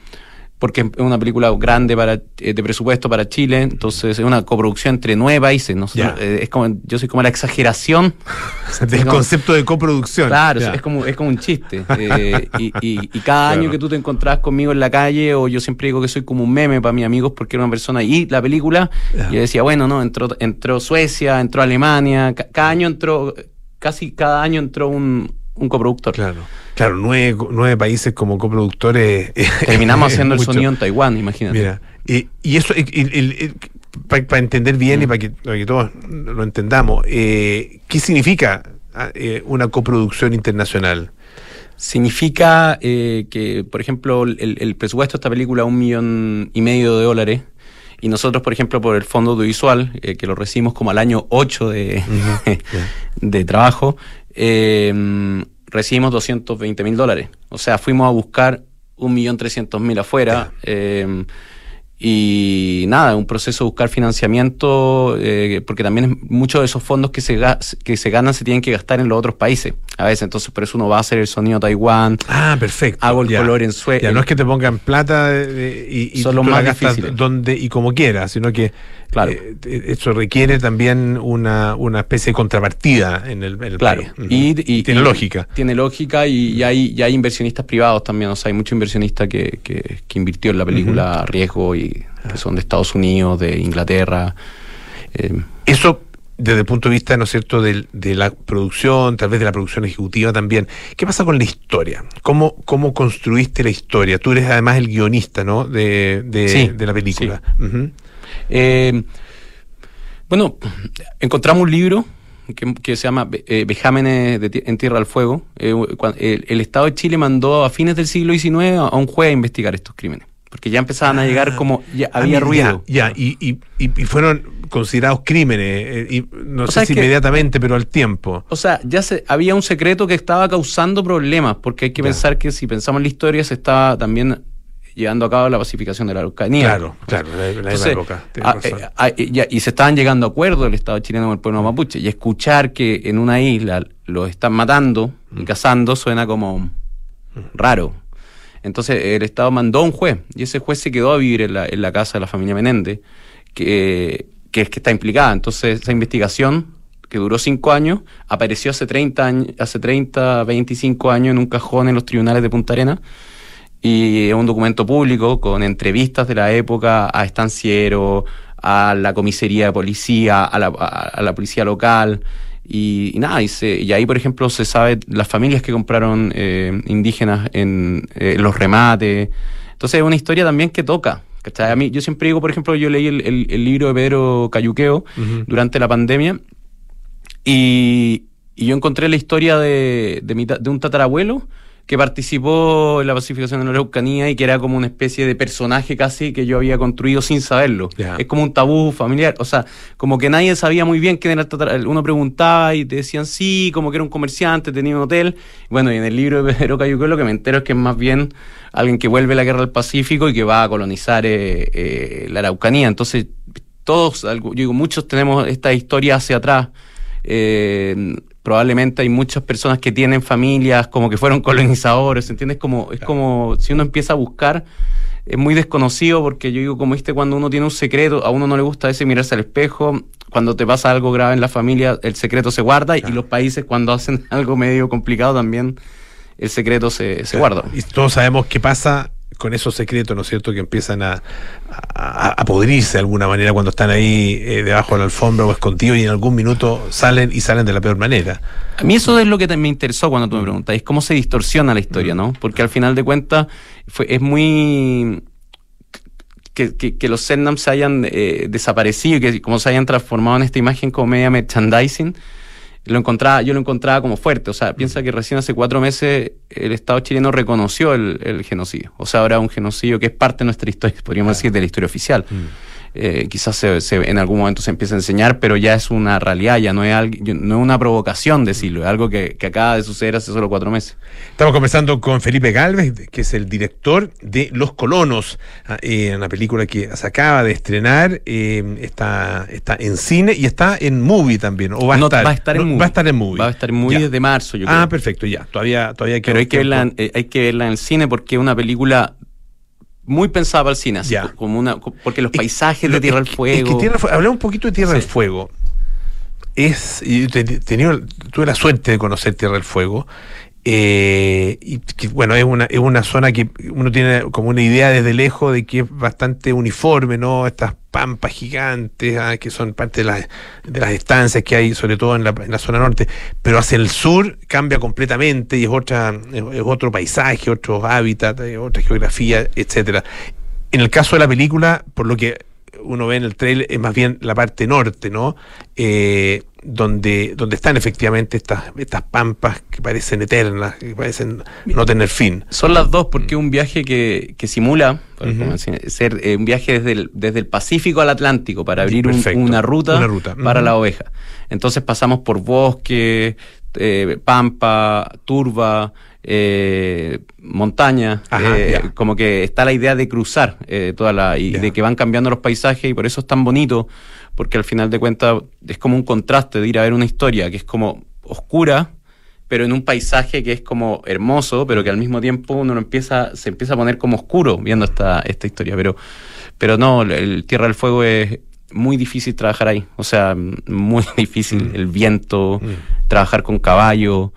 porque es una película grande para eh, de presupuesto para Chile, entonces es una coproducción entre nueve países. Nosotros,
Ya.
eh, es como, yo soy como la exageración
Del
como-
concepto de coproducción.
Claro, es como, es como un chiste. Eh, y, y- y cada
Claro.
año que tú te encontrás conmigo en la calle, o yo siempre digo que soy como un meme para mis amigos porque era una persona. Y la película,
Ya.
yo decía, bueno, no, entró, entró Suecia, entró Alemania, ca- cada año entró, casi cada año entró un, un coproductor.
Claro, claro, nueve, nueve países como coproductores. eh,
Terminamos haciendo el
mucho.
sonido en Taiwán, imagínate.
Mira, y, y eso, para entender bien
Mm.
y para que, para que todos lo entendamos, eh, ¿qué significa ah, eh, una coproducción internacional?
Significa eh, que, por ejemplo, el, el presupuesto de esta película es un millón y medio de dólares. Y nosotros, por ejemplo, por el fondo audiovisual, eh, que lo recibimos como al año 8 de, de trabajo, eh, recibimos 220 mil dólares. O sea, fuimos a buscar un millón trescientos mil afuera. eh, y nada, un proceso de buscar financiamiento, eh, porque también muchos de esos fondos que se, que se ganan se tienen que gastar en los otros países. A veces, entonces, por eso uno va a hacer el sonido Taiwán,
Ah, perfecto.
hago el
ya.
color en Suecia.
Ya, no es que te pongan plata eh, y, y
Son los más
gastas donde y como quieras, sino que
Claro.
eh, eso requiere también una, una especie de contrapartida en el, en el
Claro,
país.
Y, y-
tiene
y-
lógica.
Tiene lógica y, hay, y hay inversionistas privados también, o sea, hay mucho inversionista que, que, que invirtió en la película a riesgo y que son de Estados Unidos, de Inglaterra. eh,
Eso desde el punto de vista, ¿no es cierto?, de, la producción, tal vez de la producción ejecutiva también. ¿Qué pasa con la historia? ¿Cómo, cómo construiste la historia? Tú eres además el guionista, ¿no?, de, de,
Sí,
de la película.
Eh, bueno, encontramos un libro que, que se llama eh, Vejámenes en Tierra del Fuego. Eh, el, el Estado de Chile mandó a fines del siglo XIX a, a un juez a investigar estos crímenes. Porque ya empezaban a llegar como, ya
Ah,
había ruido.
Ya, y, y, y- y fueron considerados crímenes, eh, y no
O
sé si
que-
inmediatamente, pero al tiempo.
O sea, ya se, había un secreto que estaba causando problemas, porque hay que
Ya.
pensar que si pensamos en la historia, se estaba también llevando a cabo la pacificación de la Araucanía.
Claro, claro, la, la
Entonces,
misma época.
ah, eh, ah, eh, ya- y se estaban llegando a acuerdos el Estado chileno con el pueblo mapuche. Y escuchar que en una isla los están matando
Mm.
y cazando suena como raro. Entonces el Estado mandó a un juez y ese juez se quedó a vivir en la, en la casa de la familia Menéndez, que, que es que está implicada. Entonces esa investigación que duró cinco años, apareció hace 30, años, hace 30, 25 años en un cajón en los tribunales de Punta Arenas y es un documento público con entrevistas de la época a estancieros, a la comisaría de policía, a la, a la policía local. Y, y nada, y, se- y ahí, por ejemplo, se sabe las familias que compraron eh, indígenas en eh, los remates. Entonces es una historia también que toca. ¿cachai? A mí, yo siempre digo, por ejemplo, yo leí el, el- el libro de Pedro Cayuqueo durante la pandemia y, y yo encontré la historia de, de, mi ta- de un tatarabuelo que participó en la pacificación de la Araucanía y que era como una especie de personaje casi que yo había construido sin saberlo. Es como un tabú familiar, o sea, como que nadie sabía muy bien quién era. Uno preguntaba y te decían sí, como que era un comerciante, tenía un hotel. Bueno, y en el libro de Pedro Cayuqueo lo que me entero es que es más bien alguien que vuelve a la guerra del Pacífico y que va a colonizar eh, eh, la Araucanía. Entonces, todos, yo digo, muchos tenemos esta historia hacia atrás. Eh, probablemente hay muchas personas que tienen familias como que fueron colonizadores, ¿entiendes? Como, es como si uno empieza a buscar, es muy desconocido porque yo digo, como viste, cuando uno tiene un secreto, a uno no le gusta veces mirarse al espejo, cuando te pasa algo grave en la familia, el secreto se guarda y los países cuando hacen algo medio complicado también, el secreto se, se guarda.
Y todos sabemos qué pasa con esos secretos, ¿no es cierto?, que empiezan a, a, a podrirse de alguna manera cuando están ahí eh, debajo de la alfombra o escondidos y en algún minuto salen y salen de la peor manera.
A mí eso es lo que te- me interesó cuando tú me preguntas, es cómo se distorsiona la historia, ¿no? Porque al final de cuentas fue, es muy... Que, que, que los Selnam se hayan eh, desaparecido, que como se hayan transformado en esta imagen como media merchandising, lo encontraba, yo lo encontraba como fuerte. O sea, piensa que recién hace cuatro meses el Estado chileno reconoció el, el genocidio. O sea, ahora un genocidio que es parte de nuestra historia, podríamos decir, de la historia oficial. Eh, quizás se, se- en algún momento se empiece a enseñar, pero ya es una realidad, ya no es, algo- no es una provocación decirlo, es algo que, que acaba de suceder hace solo cuatro meses.
Estamos conversando con Felipe Galvez, que es el director de Los Colonos, ah, eh, una película que se acaba de estrenar, eh, está, está en cine y está en movie también. O va a
No,
estar,
va a estar en
No,
movie.
Va a estar en movie.
Va a estar en movie
Ya.
desde marzo, yo
Ah,
creo.
perfecto, ya. Todavía, todavía
Pero hay que,
queda
verla,
tiempo.
en- eh, hay que verla en el cine porque es una película muy pensada para el cine, así
Ya.
como una, porque los
Es-
paisajes de Tierra del Fuego.
Es que Tierra del Fuego, hablamos un poquito de Tierra
Sí.
del Fuego. Es, y yo te- te- tuve la suerte de conocer Tierra del Fuego. Eh, y que, bueno, es una, es una zona que uno tiene como una idea desde lejos de que es bastante uniforme, ¿no? Estas pampas gigantes ah, que son parte de, las estancias que hay, sobre todo en la, zona norte. Pero hacia el sur cambia completamente y es, otra, es otro paisaje, otro hábitat, eh, otra geografía, etcétera. En el caso de la película, por lo que uno ve en el trailer, es más bien la parte norte, ¿no? Eh, donde, donde están efectivamente estas, estas pampas que parecen eternas, que parecen no tener fin.
Son las dos porque es un viaje que, que simula ser eh, un viaje desde el, desde el Pacífico al Atlántico para abrir un- una ruta,
Una ruta.
para la oveja. Entonces pasamos por bosque, eh, pampa, turba, eh, montaña,
Ajá,
eh, como que está la idea de cruzar eh, toda la y de que van cambiando los paisajes y por eso es tan bonito porque al final de cuentas es como un contraste de ir a ver una historia que es como oscura pero en un paisaje que es como hermoso, pero que al mismo tiempo uno lo empieza, se empieza a poner como oscuro viendo esta, esta historia. Pero, pero no, el Tierra del Fuego es muy difícil trabajar ahí. O sea, muy difícil.
Mm.
El viento, trabajar con caballo.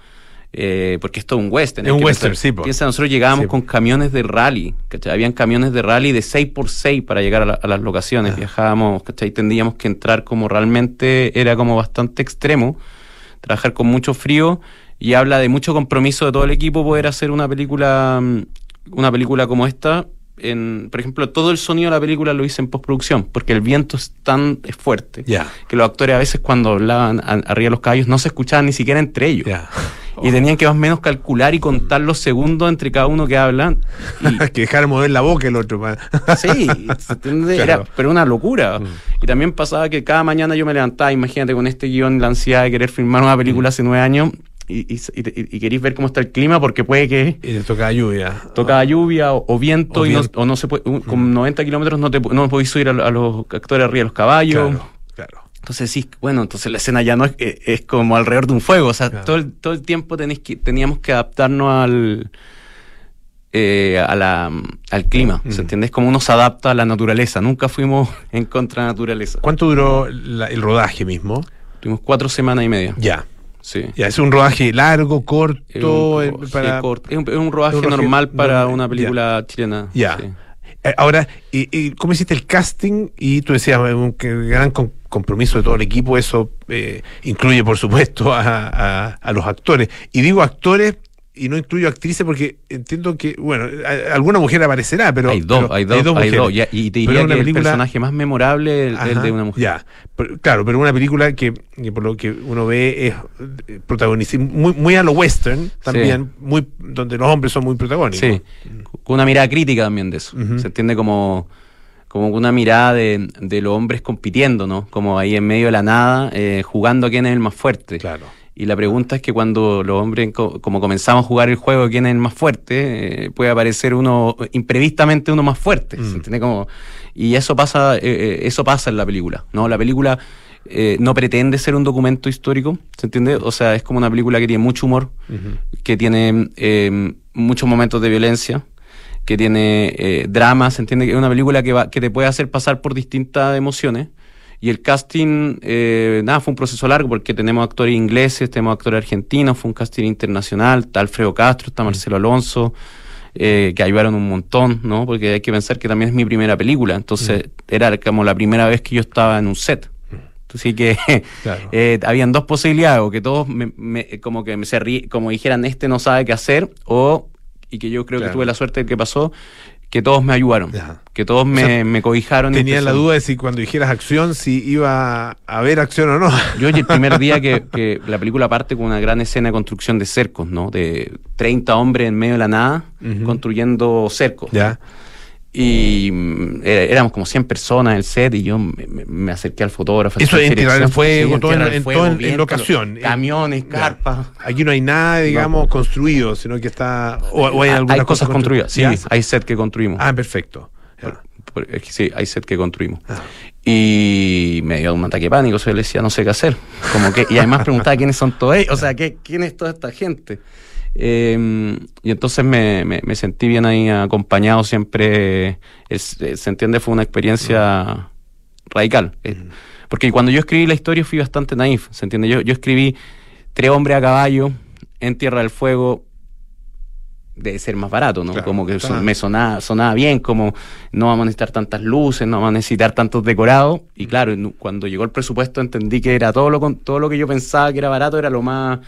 Eh, porque es todo un western.
Es un western,
pensar-
sí, po.
Piensa, nosotros llegábamos
Sí,
con camiones de rally, ¿cachai? Habían camiones de rally de 6x6 para llegar a, la- a las locaciones.
Ah.
Viajábamos, ¿cachai? Tendríamos que entrar como realmente era como bastante extremo trabajar con mucho frío y habla de mucho compromiso de todo el equipo poder hacer una película mm, una película como esta en, por ejemplo todo el sonido de la película lo hice en postproducción porque el viento es tan es fuerte que los actores a veces cuando hablaban a- arriba de los caballos no se escuchaban ni siquiera entre ellos Y tenían que más o menos calcular y contar los segundos entre cada uno que hablan y,
que dejar mover la boca el otro.
Sí. Era, pero una locura.
Mm.
Y también pasaba que cada mañana yo me levantaba, imagínate con este guion, la ansiedad de querer filmar una
Mm.
película hace nueve años y, y, queréis ver cómo está el clima porque puede que
Y toca lluvia.
toca lluvia o, o viento
O
y no.
Mm.
o no se puede, con 90 kilómetros no, te, no podéis subir a, a los actores arriba de los caballos.
Claro, claro.
Entonces sí, bueno, entonces la escena ya no es, eh, es como alrededor de un fuego, o sea,
Claro.
todo, el, todo el tiempo tenéis que, teníamos que adaptarnos al eh, a la, al clima,
Mm.
¿se entiende? Es como uno se adapta a la naturaleza, nunca fuimos en contra de la naturaleza.
¿Cuánto duró la- el rodaje mismo?
Tuvimos cuatro semanas y media.
Ya.
Sí.
Ya, es un rodaje largo, corto.
Es un, rodaje
para-
corto. Es un- es un rodaje
un rodaje
normal para una
ya.
película chilena.
Ya.
sí.
Eh, Ahora, y, y ¿cómo hiciste el casting? Y tú decías, un gran com- compromiso de todo el equipo, eso eh, incluye, por supuesto, a- a los actores. Y digo actores y no incluyo actrices porque entiendo que, bueno, a- alguna mujer aparecerá, pero...
hay dos,
pero
hay dos, hay dos. ya, y te diría que
película-
el personaje más memorable es el de una mujer.
Ya, Pero, claro, pero una película que, que por lo que uno ve es eh, protagonista muy, muy a lo western también, muy donde los hombres son muy protagónicos.
Sí, con una mirada crítica también de eso. Se entiende como, como una mirada de, de los hombres compitiendo, ¿no? Como ahí en medio de la nada, eh, jugando quién es el más fuerte.
Claro.
Y la pregunta es que cuando los hombres, co- como comenzamos a jugar el juego, quién es el más fuerte, eh, puede aparecer uno, imprevistamente uno más fuerte.
Mm.
¿Se entiende? Como, y eso pasa, eh, eh, eso pasa en la película, ¿no? La película eh, no pretende ser un documento histórico, ¿se entiende? O sea, es como una película que tiene mucho humor, que tiene eh, muchos momentos de violencia, que tiene eh, drama, se entiende que es una película que, va, que te puede hacer pasar por distintas emociones. Y el casting, eh, nada, fue un proceso largo porque tenemos actores ingleses, tenemos actores argentinos, fue un casting internacional, está Alfredo Castro, está Marcelo Alonso, eh, que ayudaron un montón, ¿no? Porque hay que pensar que también es mi primera película, entonces era como la primera vez que yo estaba en un set. Así que
Claro.
eh, habían dos posibilidades, o que todos me, me- como que me se rí- como dijeran, este no sabe qué hacer, o, y que yo creo
Claro.
que tuve la suerte de que pasó, que todos me ayudaron, que todos me,
O sea,
me cobijaron.
Tenía la duda de si cuando dijeras acción, si iba a haber acción o no.
Yo el primer día que, que la película parte con una gran escena de construcción de cercos, ¿no? De 30 hombres en medio de la nada construyendo cercos.
Ya.
Y mm, éramos como 100 personas en el set y yo me, acerqué al fotógrafo.
Eso Tierra del
dirección.
Fuego,
Sí,
todo en- locación.
Camiones, carpas.
Aquí no hay nada, digamos, construido, sino que está. O, o hay,
Hay,
algunas
cosas construidas, sí,
¿Ya?
hay set que construimos.
Ah, perfecto. Ya.
Por- por- es que sí, hay set que construimos.
Ah.
Y me dio un ataque de pánico, yo le decía, no sé qué hacer. Como que, y además preguntaba quiénes son todos ellos, o sea, ¿qué, ¿quién es toda esta gente? Eh, y entonces me, me- me sentí bien ahí acompañado siempre. Es- eh, se entiende, fue una experiencia radical. Eh, Porque cuando yo escribí la historia fui bastante naif, ¿se entiende? Yo, yo escribí tres hombres a caballo en Tierra del Fuego. Debe ser más barato, ¿no?
Claro,
como que
claro.
me sonaba, sonaba bien, como no vamos a necesitar tantas luces, no vamos a necesitar tantos decorados. Y claro, nu- cuando llegó el presupuesto entendí que era todo lo, con- todo lo que yo pensaba que era barato, era lo más...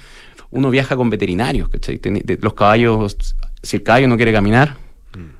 Uno viaja con veterinarios, ¿cachai? Los caballos, si el caballo no quiere caminar,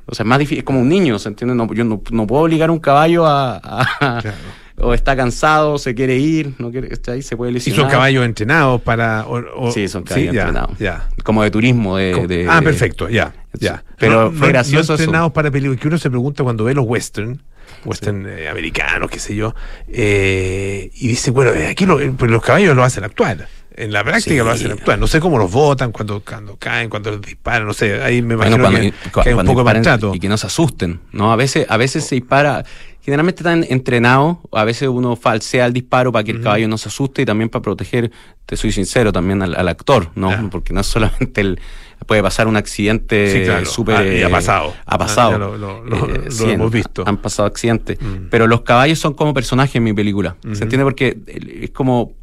o sea, es más difícil, es como un niño, ¿se entiende? No, yo no, no puedo obligar a un caballo a... a-
Claro.
O está cansado, se quiere ir, no quiere, ¿cachai? Se puede
Y
lesionar.
son caballos entrenados para. o- o-
Sí, son caballos entrenados.
Ya.
Como de turismo, de...
Como-
de-
ah, perfecto, ya. Ya.
pero fue gracioso eso.
entrenados para películas. Que uno se pregunta cuando ve los western, western eh, americanos, qué sé yo, eh, y dice, bueno, eh, aquí lo- eh, pues los caballos lo hacen actuar. En la práctica
Sí.
lo hacen actuar. No sé cómo los votan, cuando, cuando caen, cuando los disparan, no sé. Ahí me
Bueno,
imagino
cuando,
que, que hay un poco de maltrato.
y que no se asusten, ¿no? A veces, a veces se dispara, generalmente están entrenados, a veces uno falsea el disparo para que el caballo no se asuste y también para proteger, te soy sincero, también al, al actor, ¿no? Porque no es solamente el puede pasar un accidente
Sí, claro.
súper
Ah, y ha
eh,
pasado.
ha pasado
Ah, ya lo- lo- lo-
Eh,
lo
sí,
hemos visto.
han pasado accidentes
Mm.
pero los caballos son como personajes en mi película se entiende porque es como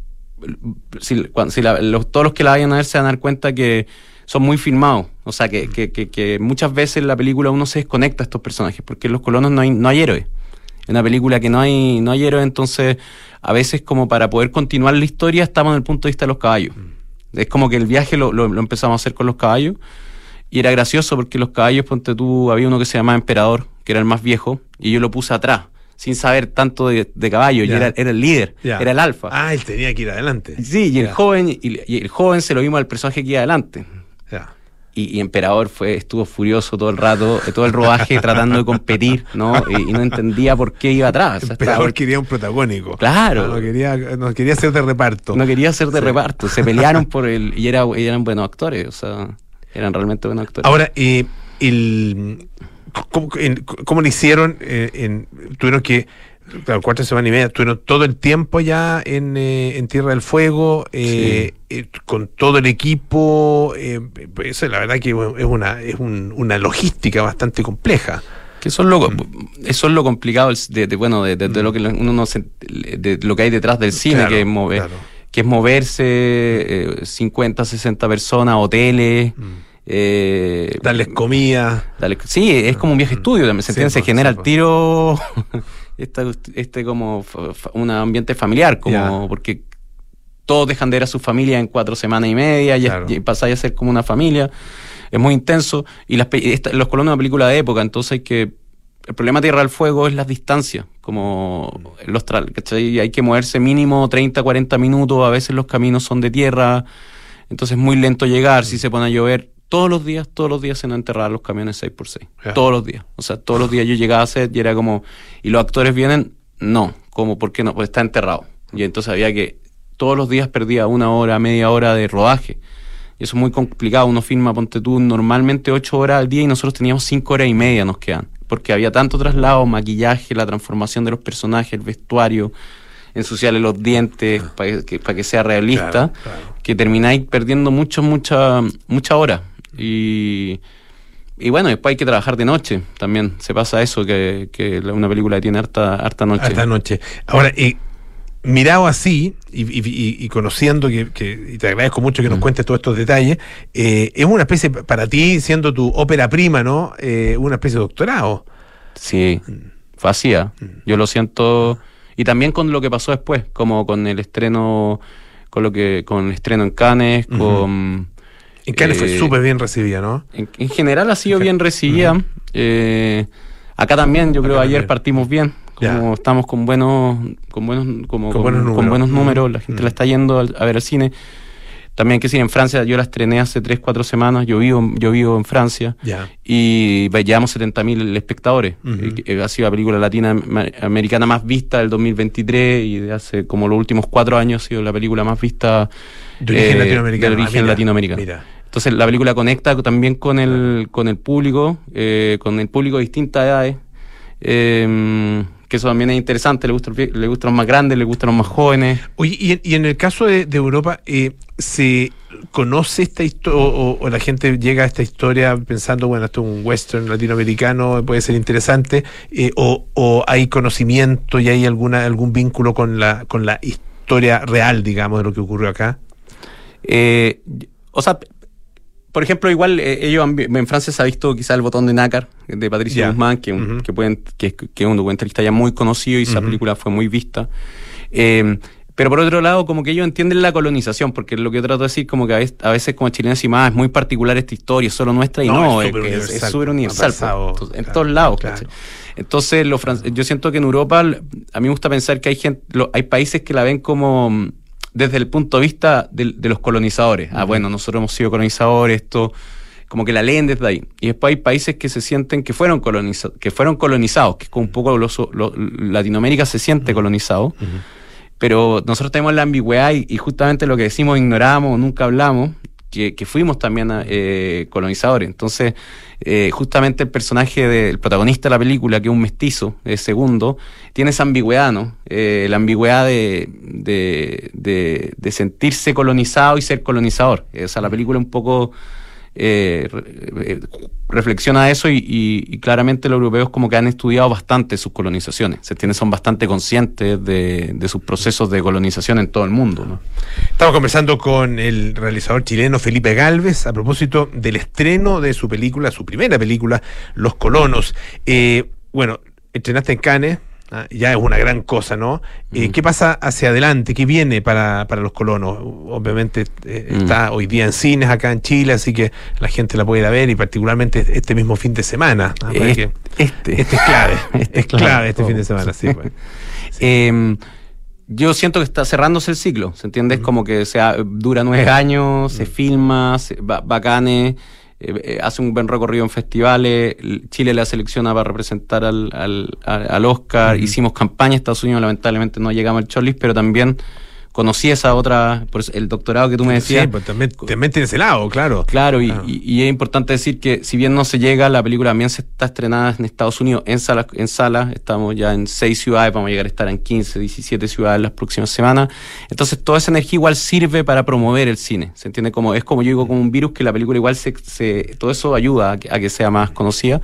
si, cuando- si la- los- todos los que la vayan a ver se van a dar cuenta que son muy filmados. O sea, que, que, que- que muchas veces en la película uno se desconecta a estos personajes, porque en los colonos no hay, no hay héroes. En una película que no hay, no hay héroes, entonces a veces como para poder continuar la historia estamos en el punto de vista de los caballos. Es como que el viaje lo, lo- lo empezamos a hacer con los caballos. Y era gracioso porque los caballos, ponte tú, había uno que se llamaba Emperador, que era el más viejo, y yo lo puse atrás, sin saber tanto de, de caballo. Y era, era el líder, era el alfa.
Ah, él tenía que ir adelante.
Sí, y el joven, y, y el joven se lo vimos al personaje que iba adelante. Y, y Emperador fue, estuvo furioso todo el rato, todo el rodaje tratando de competir, ¿no? Y, y no entendía por qué iba atrás. O sea,
Emperador quería un protagónico.
Claro.
Ah, no, quería, no quería ser de reparto.
no quería ser de
Sí.
reparto. Se pelearon por el. Y era, y eran buenos actores, o sea, eran realmente buenos actores.
Ahora, eh, el, ¿cómo, en- cómo lo hicieron? eh, en, tuvieron que, claro, cuatro semanas y media, tuvieron todo el tiempo ya en, eh, en Tierra del Fuego, eh, eh, con todo el equipo. eh, pues eso la verdad que es, una, es un- una logística bastante compleja.
Que eso es lo, eso es lo complicado de, de, bueno, de, de- de lo que uno no se- de lo que hay detrás del cine,
Claro,
que es mover,
claro.
que es moverse eh, 50, 60 personas, hoteles. Eh,
Darles comida.
Sí, es como un viaje estudio también, ¿se
Sí,
entiende? Se genera
sí,
el tiro este, este como un ambiente familiar, como porque todos dejan de ver a su familia en cuatro semanas y media, y,
Claro.
y pasáis a ser como una familia, es muy intenso, y las, esta- los colonos es una película de época, entonces hay que, el problema de Tierra del Fuego es las distancias, como los tra- ¿cachai? hay que moverse mínimo 30, 40 minutos, a veces los caminos son de tierra, entonces es muy lento llegar, si se pone a llover, todos los días, todos los días se nos enterraban los camiones 6x6.
Ya.
Todos los días. O sea, todos los días yo llegaba a set y era como, ¿y los actores vienen? No. ¿Cómo? ¿Por qué no? Pues está enterrado. Y entonces había que, todos los días perdía una hora, media hora de rodaje. Y eso es muy complicado. Uno filma, ponte tú, normalmente ocho horas al día y nosotros teníamos cinco horas y media nos quedan. Porque había tanto traslado, maquillaje, la transformación de los personajes, el vestuario, ensuciarle los dientes para que, para que sea realista,
Claro, claro.
que termináis perdiendo mucho, mucha, mucha hora. Y, y bueno, después hay que trabajar de noche también. Se pasa eso, que, que una película tiene harta, harta noche.
Esta noche. Ahora, eh, mirado así y, y- conociendo que, que- y te agradezco mucho que nos cuentes todos estos detalles, eh, es una especie, para ti, siendo tu ópera prima, ¿no? Eh, una especie de doctorado.
Sí, fue así. ¿ah? Yo lo siento. Y también con lo que pasó después, como con el estreno, con lo que, con el estreno en Cannes, con
En Cannes fue
Eh,
súper bien recibida, ¿no?
En, en general ha sido bien recibida. Eh, acá también, yo creo, ayer partimos bien. Como estamos con buenos, con buenos, como,
Con
con,
buenos
con
números.
buenos números, la gente la está yendo a ver al cine. También que sí, en Francia, yo la estrené hace 3, 4 semanas, yo vivo, yo vivo en Francia
Ya.
y llevamos 70.000 espectadores. Eh, eh, ha sido la película latinoamericana más vista del 2023 y de hace como los últimos cuatro años ha sido la película más vista
De origen
eh,
latinoamericano.
de origen
Ah, mira,
latinoamericano.
Mira.
Entonces la película conecta también con el, con el público, eh, con el público de distintas edades, eh, que eso también es interesante, le vie- le gustan los más grandes, le gustan los más jóvenes.
Oye, y en, y en el caso de, de Europa, eh, ¿se conoce esta historia o, o la gente llega a esta historia pensando, bueno, esto es un western latinoamericano, puede ser interesante, eh, o, o hay conocimiento y hay alguna algún vínculo con la, con la historia real, digamos, de lo que ocurrió acá?
Eh, o sea, por ejemplo, igual eh, ellos han en Francia se ha visto quizá el botón de nácar de Patricio
Ya.
Guzmán, que, un- que, pueden, que, es- que es un documentalista ya muy conocido y esa película fue muy vista. Eh, pero por otro lado, como que ellos entienden la colonización, porque lo que yo trato de decir, como que a veces, a veces como chilenos y más, es muy particular esta historia, es solo nuestra y
No,
no,
es súper
es-
universal,
es súper
ha
universal.
pasado,
pues. En
claro,
todos lados.
claro.
¿cachai? Entonces, los yo siento que en Europa, a mí me gusta pensar que hay gente, lo- hay países que la ven como mm, desde el punto de vista del- de, los colonizadores. Ah, bueno, nosotros hemos sido colonizadores, esto, como que la leen desde ahí. Y después hay países que se sienten que fueron, coloniza- que fueron colonizados, que es como un poco lo- Latinoamérica se siente colonizado. Pero nosotros tenemos la ambigüedad y, y justamente lo que decimos, ignoramos, nunca hablamos, que, que fuimos también eh, colonizadores. Entonces, eh, justamente el personaje del protagonista de la película, que es un mestizo, es segundo, tiene esa ambigüedad, ¿no? Eh, la ambigüedad de, de, de- de sentirse colonizado y ser colonizador. O sea, la película un poco eh, eh, reflexiona eso y, claramente los europeos como que han estudiado bastante sus colonizaciones. Se son bastante conscientes de, sus procesos de colonización en todo el mundo, ¿no?
Estamos conversando con el realizador chileno Felipe Galvez a propósito del estreno de su película, su primera película, Los Colonos. Eh, bueno, estrenaste en Cannes, ya es una gran cosa, ¿no? Eh,
Mm.
¿Qué pasa hacia adelante? ¿Qué viene para, para Los Colonos? Obviamente eh,
Mm.
está hoy día en cines acá en Chile, así que la gente la puede ir a ver y particularmente este mismo fin de semana. ah,
Este, este.
este es clave,
Este
es
es clave,
este fin de semana, sí. pues.
Eh, yo siento que está cerrándose el ciclo, ¿se entiende? Es como que se ha- dura nueve años, se filma, se, ba- bacanes, eh, eh, hace un buen recorrido en festivales, Chile la selecciona para representar al, al, al- Oscar, hicimos campaña, Estados Unidos lamentablemente no llegamos al shortlist, pero también conocí esa otra, por eso el doctorado que tú me decías.
Sí, pues también, también tiene ese lado, claro.
Claro, y,
Claro.
y- y es importante decir que si bien no se llega, la película también se está estrenada en Estados Unidos en salas, en salas, estamos ya en seis ciudades, vamos a llegar a estar en 15, 17 ciudades las próximas semanas. Entonces toda esa energía igual sirve para promover el cine. ¿Se entiende? Como, es como yo digo, como un virus que la película igual se, se- todo eso ayuda a que, a que sea más conocida.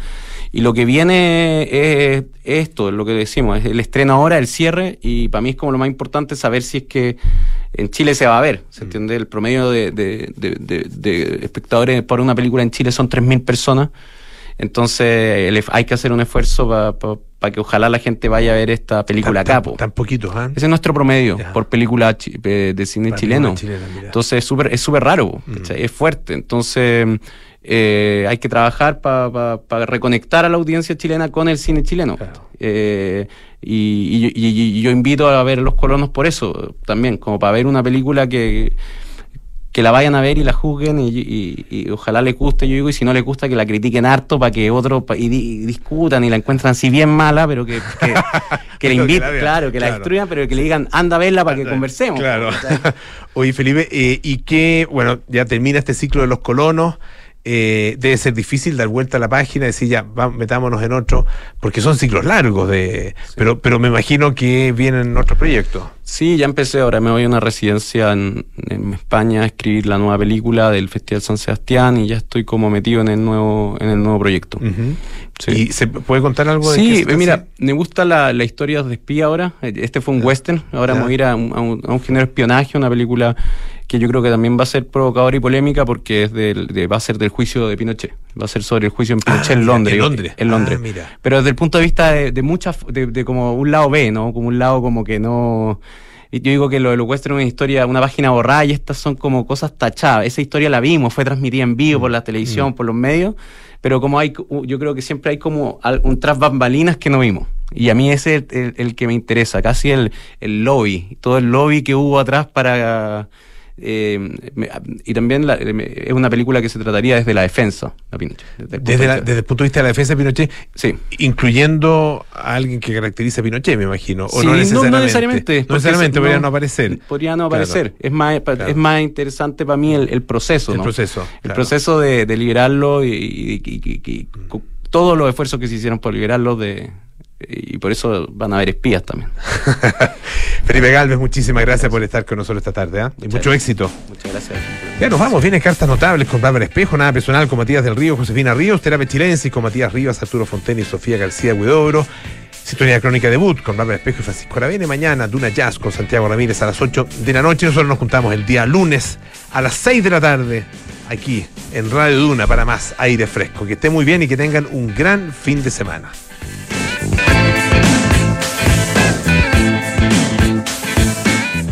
Y lo que viene es, es esto, es lo que decimos, es el estreno ahora, el cierre, y para mí es como lo más importante saber si es que en Chile se va a ver, ¿se entiende? El promedio de, de- de- de- de espectadores por una película en Chile son 3.000 personas, entonces hay que hacer un esfuerzo para que ojalá la gente vaya a ver esta película
tan,
acá.
Tan, tan ¿ah?
Ese es nuestro promedio
Ya.
por película chi- eh, de cine
Para
chileno.
chilena.
Entonces es súper es súper raro,
Mm.
es fuerte. Entonces eh, hay que trabajar para reconectar a la audiencia chilena con el cine chileno.
Claro.
Eh, y, y- y- y yo invito a ver Los Colonos por eso también, como para ver una película que que la vayan a ver y la juzguen y, ojalá les guste, yo digo, y si no les gusta que la critiquen harto para que otros y, di- y discutan y la encuentran así bien mala, pero que, que, que la inviten, claro, que la destruyan, pero que le digan, anda a verla para que conversemos.
Claro. Oye, Felipe, eh, y que, bueno, ya termina este ciclo de los colonos. Eh, debe ser difícil dar vuelta a la página y decir ya, va, metámonos en otro, porque son ciclos largos de. Pero, pero me imagino que vienen otros proyectos.
Sí, ya empecé, ahora me voy a una residencia en, en España a escribir la nueva película del Festival San Sebastián y ya estoy como metido en el nuevo, en el nuevo proyecto. Sí.
¿Y se puede contar algo de
Sí, mira, me gusta la, la historia de espía ahora. Este fue un western. Ahora vamos a ir a un, a un- a un género de espionaje, una película que yo creo que también va a ser provocadora y polémica porque es del, de- va a ser del juicio de Pinochet. Va a ser sobre el juicio en Pinochet
Ah,
en Londres.
en Londres.
En Londres.
Ah, mira.
Pero desde el punto de vista de, de muchas, de, de como un lado B, ¿no? Como un lado como que no Yo digo que lo del western es una historia, una página borrada y estas son como cosas tachadas. Esa historia la vimos, fue transmitida en vivo por la televisión, por los medios, pero como hay, yo creo que siempre hay como un tras bambalinas que no vimos. Y a mí ese es el, el- el que me interesa, casi el, el lobby, todo el lobby que hubo atrás para... eh, y también la- eh, es una película que se trataría desde la defensa, la Pinochet. Desde, el punto
Desde,
de
la-
vista-
desde el punto de vista de la defensa de Pinochet,
Sí.
incluyendo a alguien que caracteriza a Pinochet, me imagino. O
Sí,
no necesariamente.
No, necesariamente.
No necesariamente, podría no aparecer.
Podría no
Claro.
aparecer. Es, más,
Claro.
es más interesante para mí el, el proceso.
El
¿no?
proceso,
El
claro.
proceso de, de liberarlo y, y- y- y- todos los esfuerzos que se hicieron por liberarlo de, y por eso van a haber espías también.
Felipe Galvez, muchísimas gracias por estar con nosotros esta tarde. ¿ah? Y mucho
gracias.
éxito.
Muchas gracias.
Ya nos vamos, vienen cartas notables con Bárbara Espejo, nada personal con Matías del Río, Josefina Ríos, Terapia Chilensis con Matías Rivas, Arturo Fonten y Sofía García Huidobro. Sintonía Crónica Debut con Bárbara Espejo y Francisco Aravene. Mañana Duna Jazz con Santiago Ramírez a las 8 de la noche. Nosotros nos juntamos el día lunes a las 6 de la tarde aquí en Radio Duna para más aire fresco. Que esté muy bien y que tengan un gran fin de semana.